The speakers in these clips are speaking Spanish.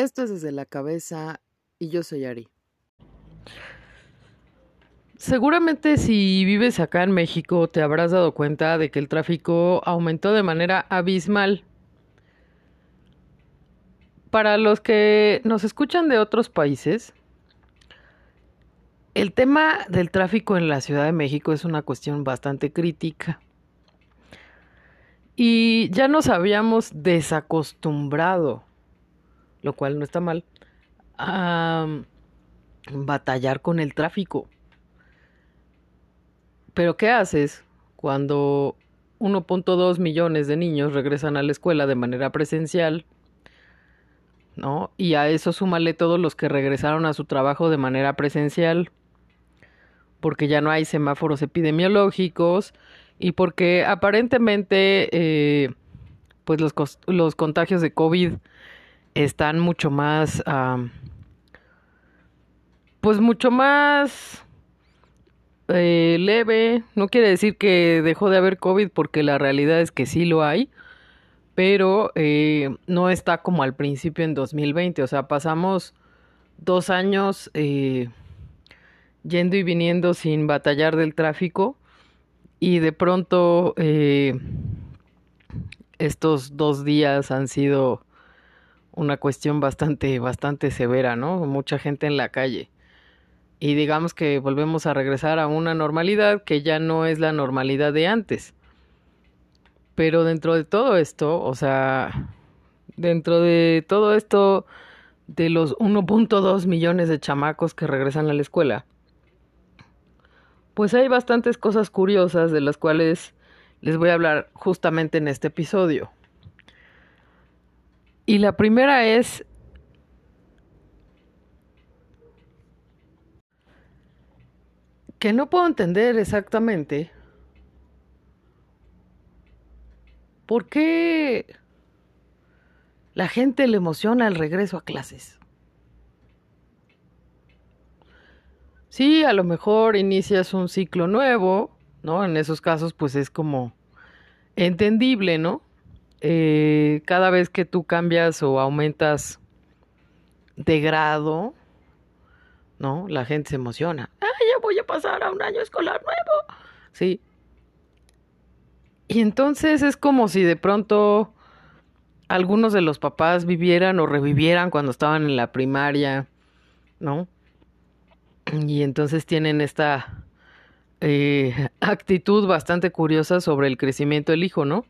Esto es desde la cabeza y yo soy Ari. Seguramente si vives acá en México te habrás dado cuenta de que el tráfico aumentó de manera abismal. Para los que nos escuchan de otros países, el tema del tráfico en la Ciudad de México es una cuestión bastante crítica. Y ya nos habíamos desacostumbrado, lo cual no está mal, a batallar con el tráfico. Pero ¿qué haces cuando 1.2 millones de niños regresan a la escuela de manera presencial? ¿No? Y a eso súmale todos los que regresaron a su trabajo de manera presencial, porque ya no hay semáforos epidemiológicos y porque aparentemente eh, pues los, los, contagios de COVID están mucho más, pues mucho más eh, leve, no quiere decir que dejó de haber COVID porque la realidad es que sí lo hay, pero eh, no está como al principio en 2020, o sea, pasamos dos años eh, yendo y viniendo sin batallar del tráfico y de pronto estos dos días han sido una cuestión bastante, bastante severa, ¿no? Mucha gente en la calle y digamos que volvemos a regresar a una normalidad que ya no es la normalidad de antes. Pero dentro de todo esto, o sea, dentro de todo esto de los 1.2 millones de chamacos que regresan a la escuela, pues hay bastantes cosas curiosas de las cuales les voy a hablar justamente en este episodio. Y la primera es que no puedo entender exactamente por qué la gente le emociona el regreso a clases. Sí, a lo mejor inicias un ciclo nuevo, ¿no? En esos casos, pues es como entendible, ¿no? Eh, cada vez que tú cambias o aumentas de grado, ¿no? La gente se emociona ya voy a pasar a un año escolar nuevo. Sí. Y entonces es como si de pronto algunos de los papás vivieran o revivieran cuando estaban en la primaria, ¿no? Y entonces tienen esta eh, actitud bastante curiosa sobre el crecimiento del hijo, ¿no?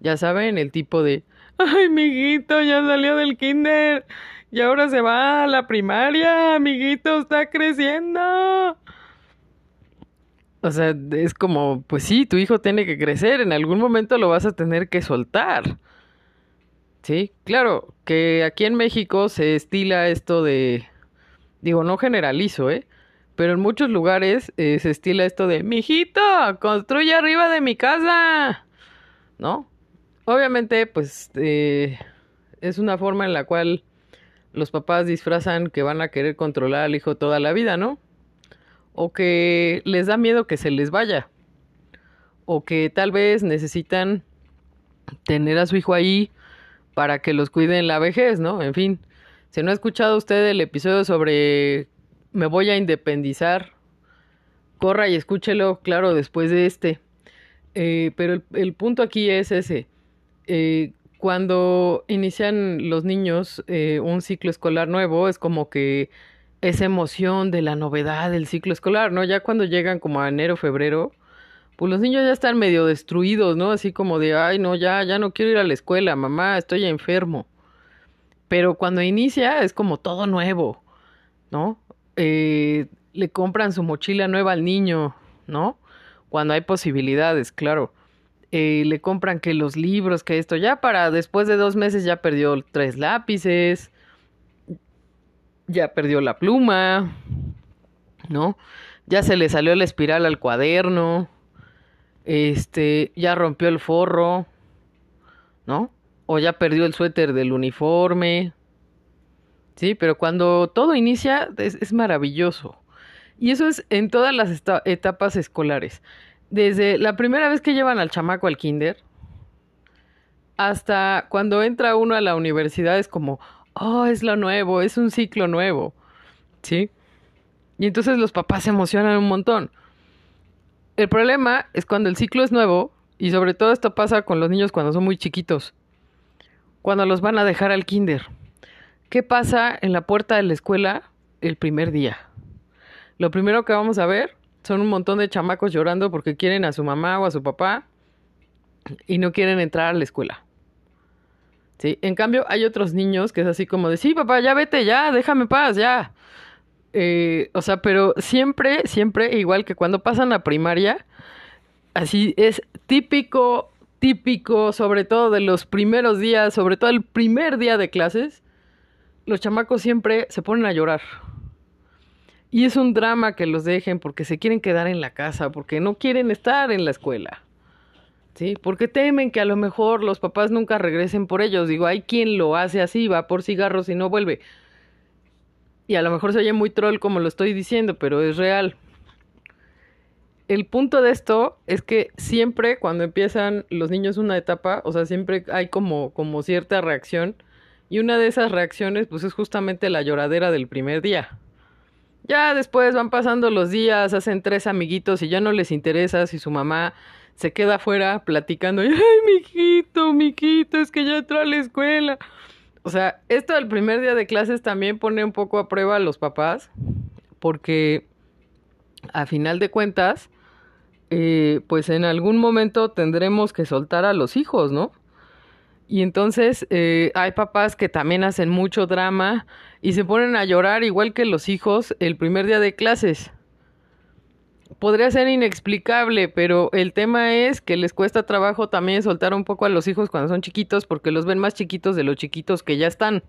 Ya saben, el tipo de, ay, amiguito, ya salió del kinder y ahora se va a la primaria, amiguito, está creciendo. O sea, es como, pues sí, tu hijo tiene que crecer, en algún momento lo vas a tener que soltar. Sí, claro, que aquí en México se estila esto de, digo, no generalizo, ¿eh? Pero en muchos lugares eh, se estila esto de, mijito, construye arriba de mi casa, ¿no? Obviamente, pues, eh, es una forma en la cual los papás disfrazan que van a querer controlar al hijo toda la vida, ¿no? O que les da miedo que se les vaya. O que tal vez necesitan tener a su hijo ahí para que los cuide en la vejez, ¿no? En fin, si no ha escuchado usted el episodio sobre me voy a independizar, corra y escúchelo, claro, después de este. Eh, pero el, punto aquí es ese. Eh, cuando inician los niños eh, un ciclo escolar nuevo, es como que esa emoción de la novedad del ciclo escolar, ¿no? Ya cuando llegan como a enero, febrero, pues los niños ya están medio destruidos, ¿no? Así como de, ay, no, ya, ya no quiero ir a la escuela, mamá, estoy enfermo. Pero cuando inicia es como todo nuevo, ¿no? Eh, le compran su mochila nueva al niño, ¿no? Cuando hay posibilidades, claro. Eh, le compran que los libros, que esto, ya para después de dos meses ya perdió tres lápices, ya perdió la pluma, ¿no? Ya se le salió la espiral al cuaderno, este, ya rompió el forro, ¿no? O ya perdió el suéter del uniforme. Sí, pero cuando todo inicia es, es maravilloso. Y eso es en todas las etapas escolares desde la primera vez que llevan al chamaco al kinder hasta cuando entra uno a la universidad es como, oh, es lo nuevo, es un ciclo nuevo, ¿sí? Y entonces los papás se emocionan un montón. El problema es cuando el ciclo es nuevo, y sobre todo esto pasa con los niños cuando son muy chiquitos, cuando los van a dejar al kinder. ¿Qué pasa en la puerta de la escuela el primer día? Lo primero que vamos a ver son un montón de chamacos llorando porque quieren a su mamá o a su papá y no quieren entrar a la escuela. ¿Sí? En cambio, hay otros niños que es así como de, sí, papá, ya vete, ya, déjame paz, ya. Eh, o sea, pero siempre, siempre, igual que cuando pasan a primaria, así es típico, típico, sobre todo de los primeros días, sobre todo el primer día de clases, los chamacos siempre se ponen a llorar. Y es un drama que los dejen porque se quieren quedar en la casa, porque no quieren estar en la escuela. ¿Sí? Porque temen que a lo mejor los papás nunca regresen por ellos. Digo, hay quien lo hace así, va por cigarros y no vuelve. Y a lo mejor se oye muy troll como lo estoy diciendo, pero es real. El punto de esto es que siempre cuando empiezan los niños una etapa, o sea, siempre hay como, como cierta reacción. Y una de esas reacciones, pues es justamente la lloradera del primer día. Ya después van pasando los días, hacen tres amiguitos y ya no les interesa si su mamá se queda afuera platicando, ay, mijito, mijito, es que ya entró a la escuela. O sea, esto del primer día de clases también pone un poco a prueba a los papás, porque a final de cuentas, eh, pues en algún momento tendremos que soltar a los hijos, ¿no? Y entonces eh, hay papás que también hacen mucho drama y se ponen a llorar igual que los hijos el primer día de clases. Podría ser inexplicable, pero el tema es que les cuesta trabajo también soltar un poco a los hijos cuando son chiquitos porque los ven más chiquitos de los chiquitos que ya están.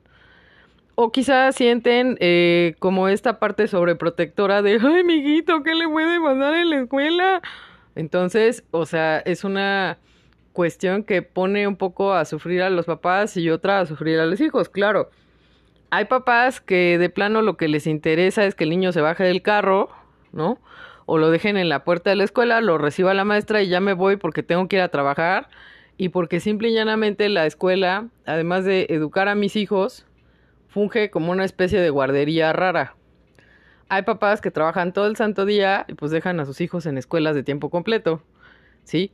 O quizás sienten eh, como esta parte sobreprotectora de, ay, amiguito, ¿qué le puede mandar en la escuela? Entonces, o sea, es una cuestión que pone un poco a sufrir a los papás y otra a sufrir a los hijos, claro. Hay papás que de plano lo que les interesa es que el niño se baje del carro, ¿no? O lo dejen en la puerta de la escuela, lo reciba la maestra y ya me voy porque tengo que ir a trabajar y porque simple y llanamente la escuela, además de educar a mis hijos, funge como una especie de guardería rara. Hay papás que trabajan todo el santo día y pues dejan a sus hijos en escuelas de tiempo completo, ¿sí?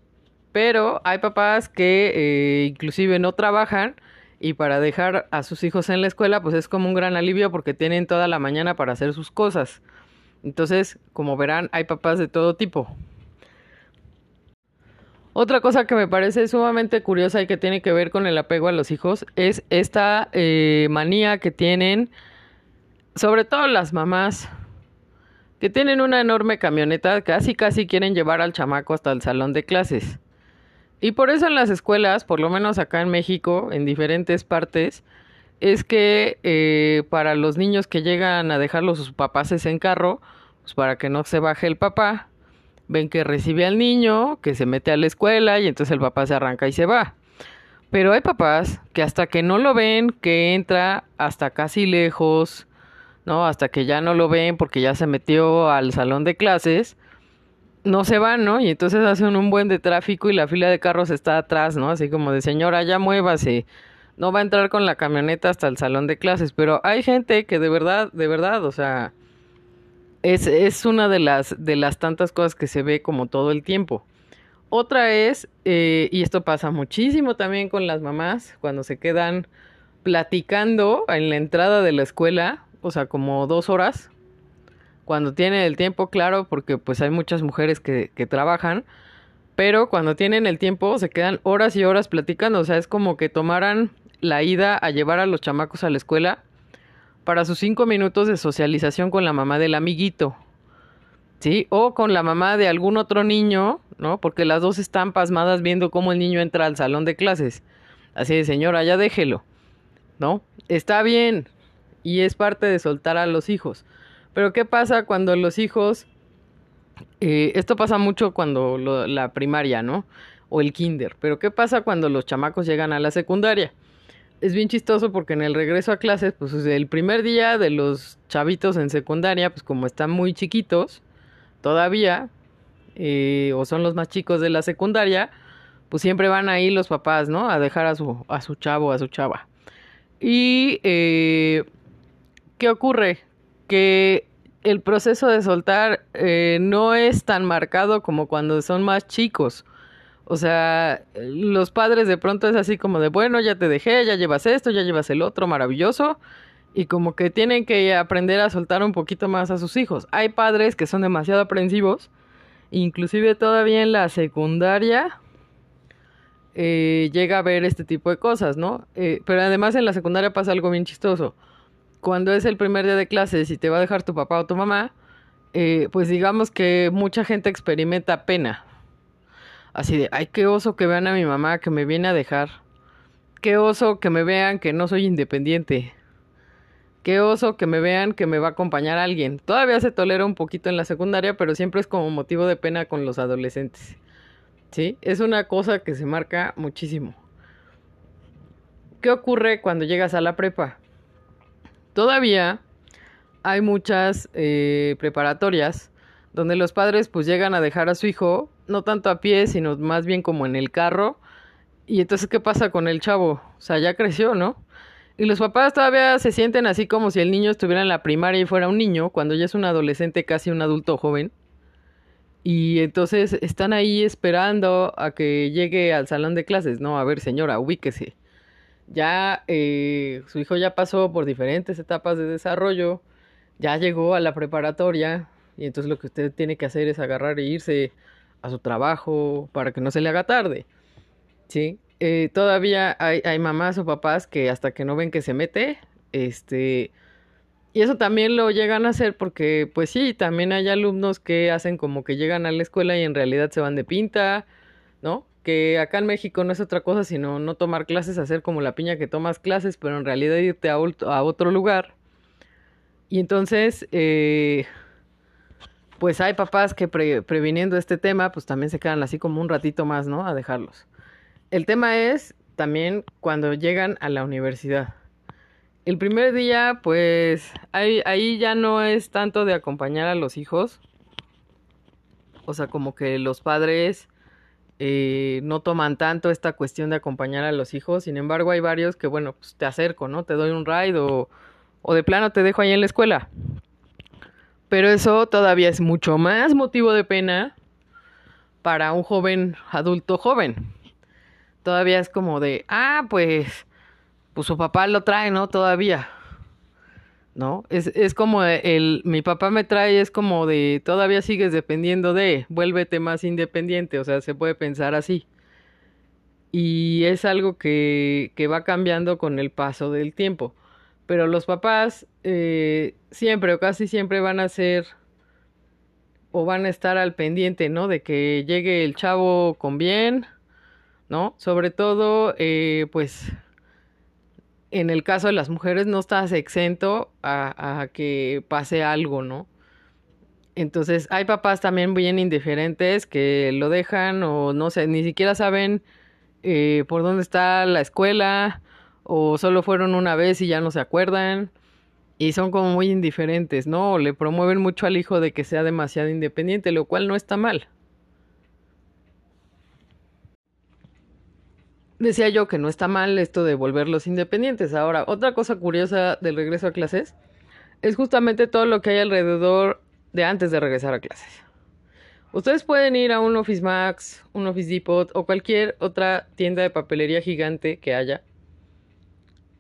Pero hay papás que eh, inclusive no trabajan y para dejar a sus hijos en la escuela pues es como un gran alivio porque tienen toda la mañana para hacer sus cosas. Entonces, como verán, hay papás de todo tipo. Otra cosa que me parece sumamente curiosa y que tiene que ver con el apego a los hijos es esta eh, manía que tienen, sobre todo las mamás, que tienen una enorme camioneta, casi casi quieren llevar al chamaco hasta el salón de clases. Y por eso en las escuelas, por lo menos acá en México, en diferentes partes, es que eh, para los niños que llegan a dejarlos sus papás en carro, pues para que no se baje el papá, ven que recibe al niño, que se mete a la escuela y entonces el papá se arranca y se va. Pero hay papás que hasta que no lo ven, que entra hasta casi lejos, ¿no? Hasta que ya no lo ven porque ya se metió al salón de clases, no se van, ¿no? Y entonces hacen un buen de tráfico y la fila de carros está atrás, ¿no? Así como de señora, ya muévase. No va a entrar con la camioneta hasta el salón de clases, pero hay gente que de verdad, de verdad, o sea, es, es una de las, de las tantas cosas que se ve como todo el tiempo. Otra es, eh, y esto pasa muchísimo también con las mamás, cuando se quedan platicando en la entrada de la escuela, o sea, como dos horas, cuando tienen el tiempo, claro, porque pues hay muchas mujeres que, que trabajan, pero cuando tienen el tiempo se quedan horas y horas platicando, o sea, es como que tomaran la ida a llevar a los chamacos a la escuela para sus cinco minutos de socialización con la mamá del amiguito, ¿sí? O con la mamá de algún otro niño, ¿no? Porque las dos están pasmadas viendo cómo el niño entra al salón de clases. Así de, señora, ya déjelo, ¿no? Está bien y es parte de soltar a los hijos. Pero ¿qué pasa cuando los hijos... Eh, esto pasa mucho cuando la primaria, ¿no? O el kinder. Pero ¿qué pasa cuando los chamacos llegan a la secundaria? Es bien chistoso porque en el regreso a clases, pues el primer día de los chavitos en secundaria, pues como están muy chiquitos todavía, eh, o son los más chicos de la secundaria, pues siempre van ahí los papás, ¿no? A dejar a su, a su chavo, a su chava. Y eh, ¿qué ocurre? Que el proceso de soltar eh, no es tan marcado como cuando son más chicos. O sea, los padres de pronto es así como de, bueno, ya te dejé, ya llevas esto, ya llevas el otro, maravilloso. Y como que tienen que aprender a soltar un poquito más a sus hijos. Hay padres que son demasiado aprensivos, inclusive todavía en la secundaria eh, llega a ver este tipo de cosas, ¿no? Eh, pero además en la secundaria pasa algo bien chistoso cuando es el primer día de clases y te va a dejar tu papá o tu mamá, eh, pues digamos que mucha gente experimenta pena. Así de, ay, qué oso que vean a mi mamá que me viene a dejar. Qué oso que me vean que no soy independiente. Qué oso que me vean que me va a acompañar alguien. Todavía se tolera un poquito en la secundaria, pero siempre es como motivo de pena con los adolescentes. ¿Sí? Es una cosa que se marca muchísimo. ¿Qué ocurre cuando llegas a la prepa? Todavía hay muchas eh, preparatorias donde los padres pues llegan a dejar a su hijo, no tanto a pie, sino más bien como en el carro. Y entonces, ¿qué pasa con el chavo? O sea, ya creció, ¿no? Y los papás todavía se sienten así como si el niño estuviera en la primaria y fuera un niño, cuando ya es un adolescente, casi un adulto joven. Y entonces están ahí esperando a que llegue al salón de clases. No, a ver, señora, ubíquese ya eh, su hijo ya pasó por diferentes etapas de desarrollo, ya llegó a la preparatoria y entonces lo que usted tiene que hacer es agarrar e irse a su trabajo para que no se le haga tarde. ¿Sí? Eh, todavía hay, hay, mamás o papás que hasta que no ven que se mete, este... Y eso también lo llegan a hacer porque, pues sí, también hay alumnos que hacen como que llegan a la escuela y en realidad se van de pinta, ¿no? Que acá en México no es otra cosa sino no tomar clases, hacer como la piña que tomas clases, pero en realidad irte a, otro lugar. Y entonces, eh, pues hay papás que previniendo este tema, pues también se quedan así como un ratito más, ¿no? A dejarlos. El tema es también cuando llegan a la universidad. El primer día, pues ahí, ahí ya no es tanto de acompañar a los hijos. O sea, como que los padres eh, no toman tanto esta cuestión de acompañar a los hijos. Sin embargo, hay varios que, bueno, pues te acerco, ¿no? Te doy un ride o, o de plano te dejo ahí en la escuela. Pero eso todavía es mucho más motivo de pena para un joven adulto joven. Todavía es como de, ah, pues, pues su papá lo trae, ¿no? Todavía. ¿No? Es, es como el, mi papá me trae, es como de, todavía sigues dependiendo de, vuélvete más independiente, o sea, se puede pensar así. Y es algo que, que va cambiando con el paso del tiempo. Pero los papás eh, siempre o casi siempre van a ser o van a estar al pendiente, ¿no? De que llegue el chavo con bien, ¿no? Sobre todo, eh, pues en el caso de las mujeres no estás exento a, que pase algo, ¿no? Entonces hay papás también bien indiferentes que lo dejan o no sé, ni siquiera saben eh, por dónde está la escuela o solo fueron una vez y ya no se acuerdan y son como muy indiferentes, ¿no? Le promueven mucho al hijo de que sea demasiado independiente, lo cual no está mal. Decía yo que no está mal esto de volverlos independientes. Ahora, otra cosa curiosa del regreso a clases es justamente todo lo que hay alrededor de antes de regresar a clases. Ustedes pueden ir a un Office Max, un Office Depot o cualquier otra tienda de papelería gigante que haya.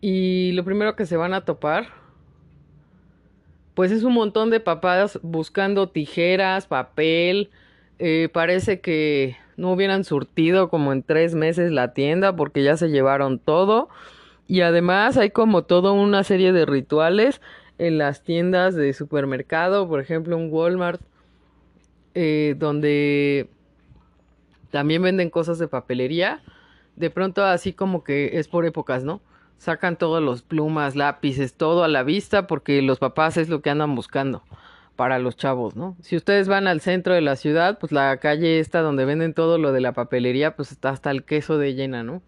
Y lo primero que se van a topar, pues es un montón de papás buscando tijeras, papel. Eh, parece que no hubieran surtido como en tres meses la tienda porque ya se llevaron todo. Y además hay como toda una serie de rituales en las tiendas de supermercado, por ejemplo un Walmart, eh, donde también venden cosas de papelería. De pronto así como que es por épocas, ¿no? Sacan todos los plumas, lápices, todo a la vista porque los papás es lo que andan buscando para los chavos, ¿no? Si ustedes van al centro de la ciudad, pues la calle esta donde venden todo lo de la papelería, pues está hasta el queso de llena, ¿no?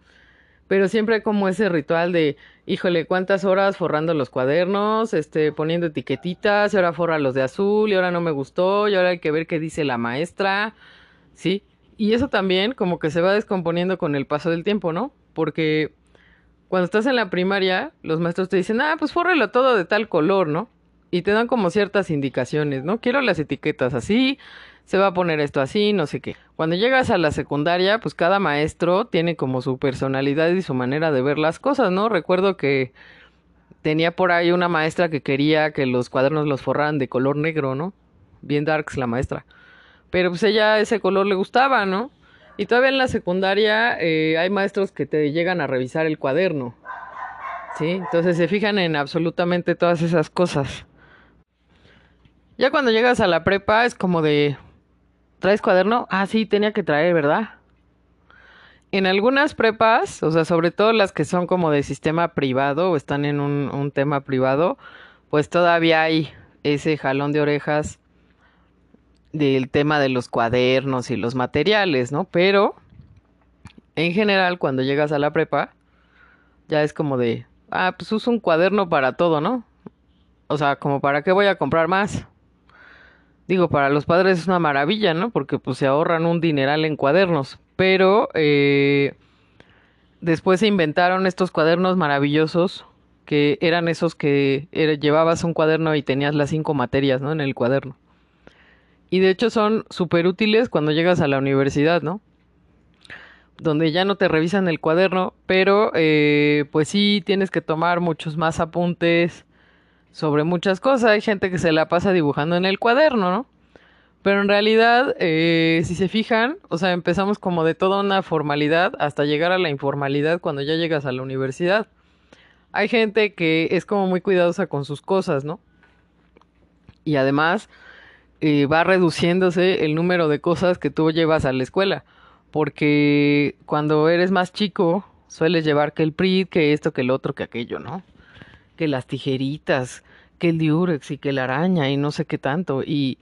Pero siempre como ese ritual de, híjole, cuántas horas forrando los cuadernos, este, poniendo etiquetitas, y ahora forra los de azul, y ahora no me gustó, y ahora hay que ver qué dice la maestra, ¿sí? Y eso también como que se va descomponiendo con el paso del tiempo, ¿no? Porque cuando estás en la primaria, los maestros te dicen, ah, pues fórrelo todo de tal color, ¿no? Y te dan como ciertas indicaciones, ¿no? Quiero las etiquetas así, se va a poner esto así, no sé qué. Cuando llegas a la secundaria, pues cada maestro tiene como su personalidad y su manera de ver las cosas, ¿no? Recuerdo que tenía por ahí una maestra que quería que los cuadernos los forraran de color negro, ¿no? Bien darks la maestra. Pero pues ella ese color le gustaba, ¿no? Y todavía en la secundaria eh, hay maestros que te llegan a revisar el cuaderno. ¿Sí? Entonces se fijan en absolutamente todas esas cosas. Ya cuando llegas a la prepa es como de, ¿traes cuaderno? Ah, sí, tenía que traer, ¿verdad? En algunas prepas, o sea, sobre todo las que son como de sistema privado o están en un, tema privado, pues todavía hay ese jalón de orejas del tema de los cuadernos y los materiales, ¿no? Pero en general cuando llegas a la prepa ya es como de, ah, pues uso un cuaderno para todo, ¿no? O sea, como para qué voy a comprar más. Digo, para los padres es una maravilla, ¿no? Porque pues se ahorran un dineral en cuadernos. Pero eh, después se inventaron estos cuadernos maravillosos que eran esos que llevabas un cuaderno y tenías las cinco materias, ¿no? En el cuaderno. Y de hecho son súper útiles cuando llegas a la universidad, ¿no? Donde ya no te revisan el cuaderno, pero eh, pues sí tienes que tomar muchos más apuntes sobre muchas cosas. Hay gente que se la pasa dibujando en el cuaderno, ¿no? Pero en realidad, eh, si se fijan, o sea, empezamos como de toda una formalidad hasta llegar a la informalidad cuando ya llegas a la universidad. Hay gente que es como muy cuidadosa con sus cosas, ¿no? Y además, eh, va reduciéndose el número de cosas que tú llevas a la escuela. Porque cuando eres más chico, sueles llevar que el PRIT, que esto, que el otro, que aquello, ¿no? Que las tijeritas, que el diurex y que la araña y no sé qué tanto. Y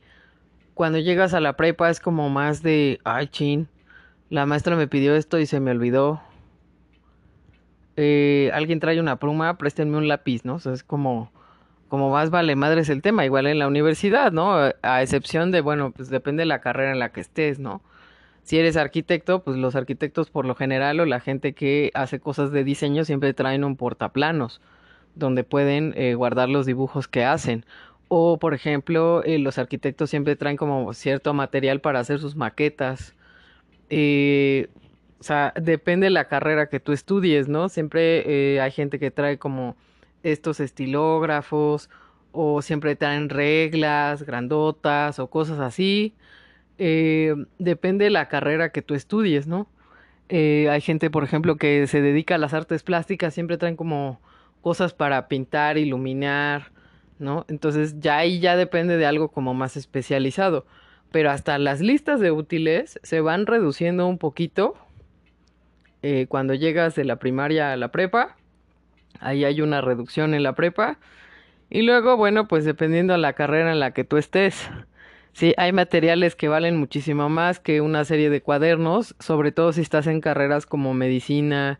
cuando llegas a la prepa es como más de, ay, chin, la maestra me pidió esto y se me olvidó. Eh, alguien trae una pluma, préstenme un lápiz, ¿no? O sea, es como como más vale madre es el tema, igual en la universidad, ¿no? A excepción de, bueno, pues depende de la carrera en la que estés, ¿no? Si eres arquitecto, pues los arquitectos por lo general o la gente que hace cosas de diseño siempre traen un portaplanos donde pueden eh, guardar los dibujos que hacen. O, por ejemplo, eh, los arquitectos siempre traen como cierto material para hacer sus maquetas. Eh, o sea, depende de la carrera que tú estudies, ¿no? Siempre hay gente que trae como estos estilógrafos o siempre traen reglas grandotas o cosas así. Depende de la carrera que tú estudies, ¿no? Hay gente, por ejemplo, que se dedica a las artes plásticas, siempre traen como cosas para pintar, iluminar, ¿no? Entonces ya ahí ya depende de algo como más especializado. Pero hasta las listas de útiles se van reduciendo un poquito eh, cuando llegas de la primaria a la prepa Ahí hay una reducción en la prepa. Y luego, bueno, pues dependiendo de la carrera en la que tú estés. Sí, hay materiales que valen muchísimo más que una serie de cuadernos, sobre todo si estás en carreras como medicina,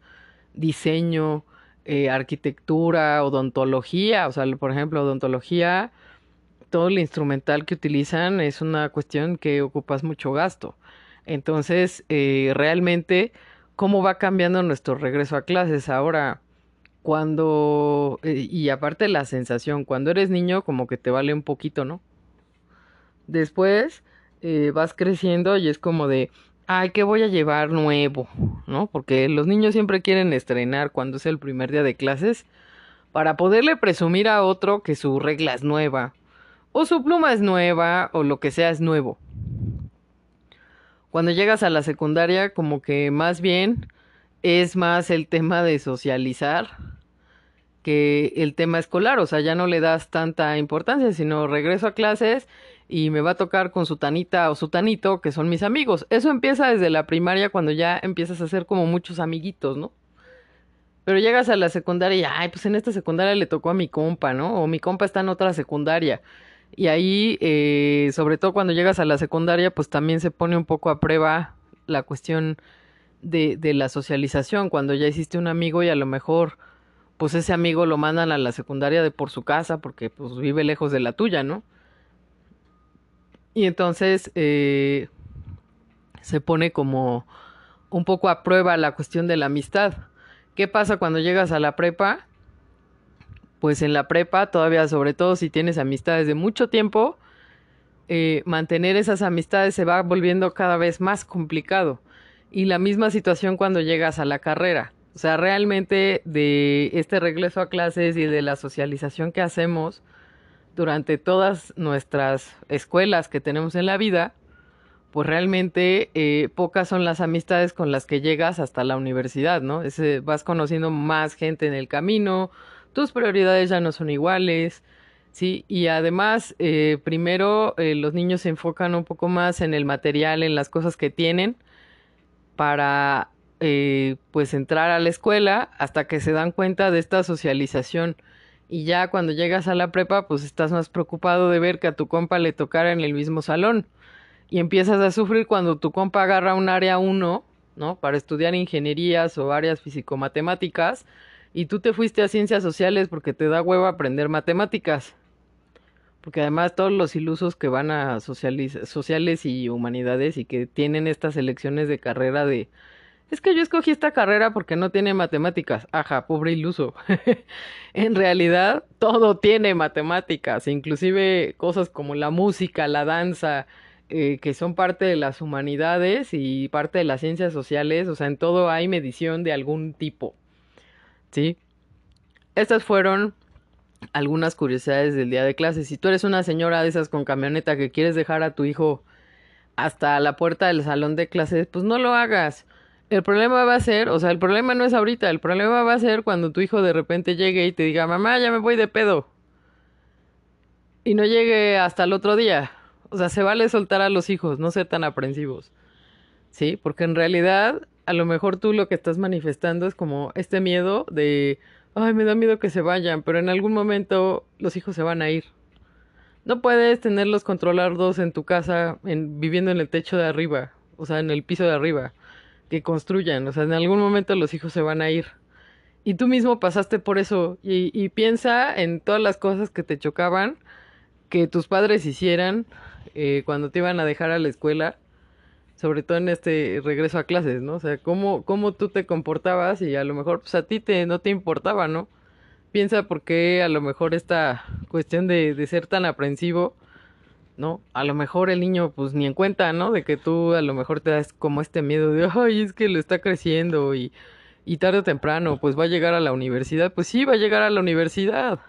diseño, eh, arquitectura, odontología. O sea, por ejemplo, odontología, todo el instrumental que utilizan es una cuestión que ocupas mucho gasto. Entonces, eh, realmente, ¿cómo va cambiando nuestro regreso a clases? Ahora, cuando, eh, y aparte la sensación, cuando eres niño como que te vale un poquito, ¿no? Después vas creciendo y es como de, ay, ¿qué voy a llevar nuevo? ¿No? Porque los niños siempre quieren estrenar cuando es el primer día de clases para poderle presumir a otro que su regla es nueva, o su pluma es nueva, o lo que sea es nuevo. Cuando llegas a la secundaria, como que más bien es más el tema de socializar que el tema escolar, o sea, ya no le das tanta importancia, sino regreso a clases y me va a tocar con su tanita o su tanito, que son mis amigos. Eso empieza desde la primaria cuando ya empiezas a hacer como muchos amiguitos, ¿no? Pero llegas a la secundaria y, ay, pues en esta secundaria le tocó a mi compa, ¿no? O mi compa está en otra secundaria. Y ahí, eh, sobre todo cuando llegas a la secundaria, pues también se pone un poco a prueba la cuestión de, de la socialización, cuando ya hiciste un amigo y a lo mejor pues ese amigo lo mandan a la secundaria de por su casa porque pues vive lejos de la tuya, ¿no? Y entonces eh, se pone como un poco a prueba la cuestión de la amistad. ¿Qué pasa cuando llegas a la prepa? Pues en la prepa, todavía, sobre todo si tienes amistades de mucho tiempo, eh, mantener esas amistades se va volviendo cada vez más complicado. Y la misma situación cuando llegas a la carrera. O sea, realmente de este regreso a clases y de la socialización que hacemos durante todas nuestras escuelas que tenemos en la vida, pues realmente eh, pocas son las amistades con las que llegas hasta la universidad, ¿no? vas conociendo más gente en el camino, tus prioridades ya no son iguales, ¿sí? Y además, eh, primero eh, los niños se enfocan un poco más en el material, en las cosas que tienen, para pues entrar a la escuela hasta que se dan cuenta de esta socialización. Y ya cuando llegas a la prepa, pues estás más preocupado de ver que a tu compa le tocara en el mismo salón y empiezas a sufrir cuando tu compa agarra un área 1, ¿no? Para estudiar ingenierías o áreas físico-matemáticas y tú te fuiste a ciencias sociales porque te da huevo aprender matemáticas. Porque además todos los ilusos que van a sociales y humanidades y que tienen estas elecciones de carrera de es que yo escogí esta carrera porque no tiene matemáticas. Ajá, pobre iluso. en realidad, todo tiene matemáticas, inclusive cosas como la música, la danza, eh, que son parte de las humanidades y parte de las ciencias sociales, o sea, en todo hay medición de algún tipo. ¿Sí? Estas fueron algunas curiosidades del día de clase. Si tú eres una señora de esas con camioneta que quieres dejar a tu hijo hasta la puerta del salón de clases, pues no lo hagas. El problema va a ser, o sea, el problema no es ahorita, el problema va a ser cuando tu hijo de repente llegue y te diga, mamá, ya me voy de pedo. Y no llegue hasta el otro día. O sea, se vale soltar a los hijos, no ser tan aprensivos. ¿Sí? Porque en realidad, a lo mejor tú lo que estás manifestando es como este miedo de, ay, me da miedo que se vayan, pero en algún momento los hijos se van a ir. No puedes tenerlos controlados en tu casa, en, viviendo en el techo de arriba, o sea, en el piso de arriba, que construyan. O sea, en algún momento los hijos se van a ir. Y tú mismo pasaste por eso y, y piensa en todas las cosas que te chocaban, que tus padres hicieran eh, cuando te iban a dejar a la escuela, sobre todo en este regreso a clases, ¿no? O sea, cómo, cómo tú te comportabas y a lo mejor pues a ti te, no te importaba, ¿no? Piensa por qué a lo mejor esta cuestión de, de ser tan aprensivo, ¿no? A lo mejor el niño pues ni en cuenta, ¿no? De que tú a lo mejor te das como este miedo de, ay, es que lo está creciendo y, y tarde o temprano pues va a llegar a la universidad. Pues sí, va a llegar a la universidad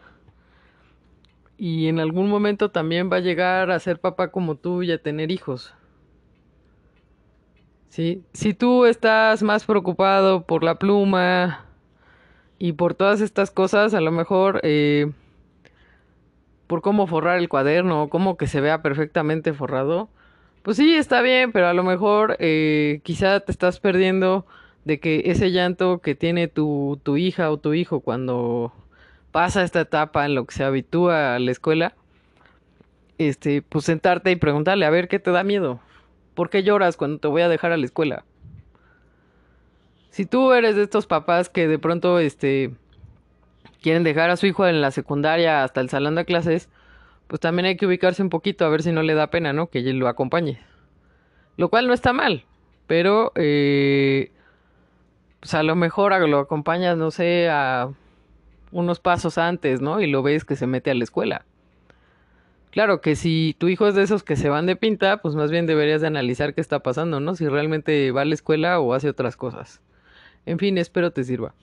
y en algún momento también va a llegar a ser papá como tú y a tener hijos. ¿Sí? Si tú estás más preocupado por la pluma y por todas estas cosas, a lo mejor eh, por cómo forrar el cuaderno o cómo que se vea perfectamente forrado, pues sí, está bien, pero a lo mejor eh, quizá te estás perdiendo de que ese llanto que tiene tu, tu hija o tu hijo cuando pasa esta etapa en lo que se habitúa a la escuela, este, pues sentarte y preguntarle, a ver, ¿qué te da miedo? ¿Por qué lloras cuando te voy a dejar a la escuela? Si tú eres de estos papás que de pronto, este, quieren dejar a su hijo en la secundaria hasta el salón de clases, pues también hay que ubicarse un poquito a ver si no le da pena, ¿no? Que lo acompañe. Lo cual no está mal, pero, eh, pues a lo mejor lo acompañas, no sé, a unos pasos antes, ¿no? Y lo ves que se mete a la escuela. Claro que si tu hijo es de esos que se van de pinta, pues más bien deberías de analizar qué está pasando, ¿no? Si realmente va a la escuela o hace otras cosas. En fin, espero te sirva.